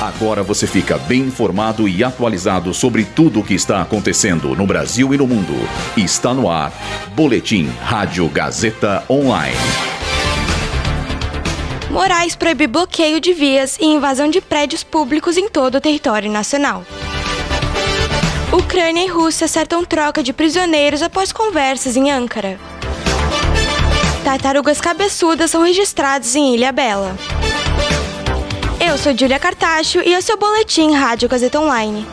Agora você fica bem informado e atualizado sobre tudo o que está acontecendo no Brasil e no mundo. Está no ar. Boletim Rádio Gazeta Online. Moraes proíbe bloqueio de vias e invasão de prédios públicos em todo o território nacional. Ucrânia e Rússia acertam troca de prisioneiros após conversas em Ankara. Tartarugas cabeçudas são registradas em Ilha Bela. Eu sou Julia Cartacho e esse é o Boletim Rádio Gazeta Online.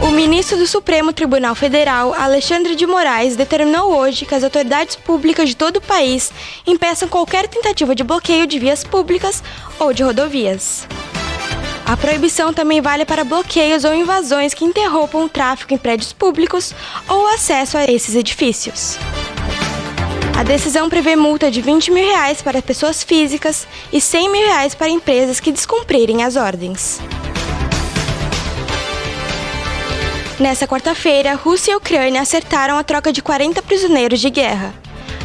O ministro do Supremo Tribunal Federal, Alexandre de Moraes, determinou hoje que as autoridades públicas de todo o país impeçam qualquer tentativa de bloqueio de vias públicas ou de rodovias. A proibição também vale para bloqueios ou invasões que interrompam o tráfego em prédios públicos ou acesso a esses edifícios. A decisão prevê multa de 20 mil reais para pessoas físicas e 100 mil reais para empresas que descumprirem as ordens. Nessa quarta-feira, Rússia e Ucrânia acertaram a troca de 40 prisioneiros de guerra.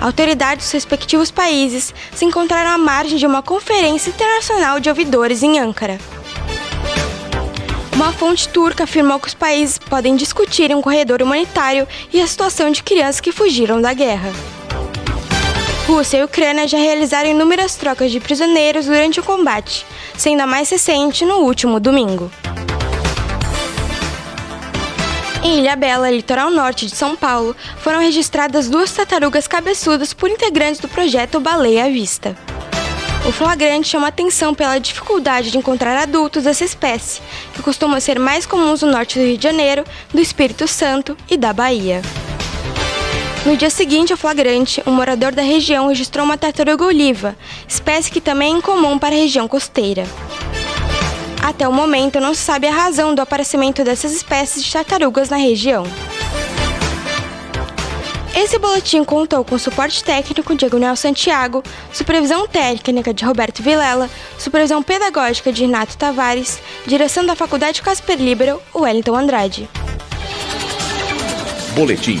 Autoridades dos respectivos países se encontraram à margem de uma conferência internacional de ouvidores em Ankara. Uma fonte turca afirmou que os países podem discutir um corredor humanitário e a situação de crianças que fugiram da guerra. Rússia e Ucrânia já realizaram inúmeras trocas de prisioneiros durante o combate, sendo a mais recente no último domingo. Em Ilha Bela, litoral norte de São Paulo, foram registradas duas tartarugas cabeçudas por integrantes do projeto Baleia à Vista. O flagrante chama atenção pela dificuldade de encontrar adultos dessa espécie, que costumam ser mais comuns no norte do Rio de Janeiro, do Espírito Santo e da Bahia. No dia seguinte ao flagrante, um morador da região registrou uma tartaruga oliva, espécie que também é incomum para a região costeira. Até o momento, não se sabe a razão do aparecimento dessas espécies de tartarugas na região. Esse boletim contou com suporte técnico de Agunel Santiago, supervisão técnica de Roberto Vilela, supervisão pedagógica de Renato Tavares, direção da Faculdade Casper Libero, Wellington Andrade. Boletim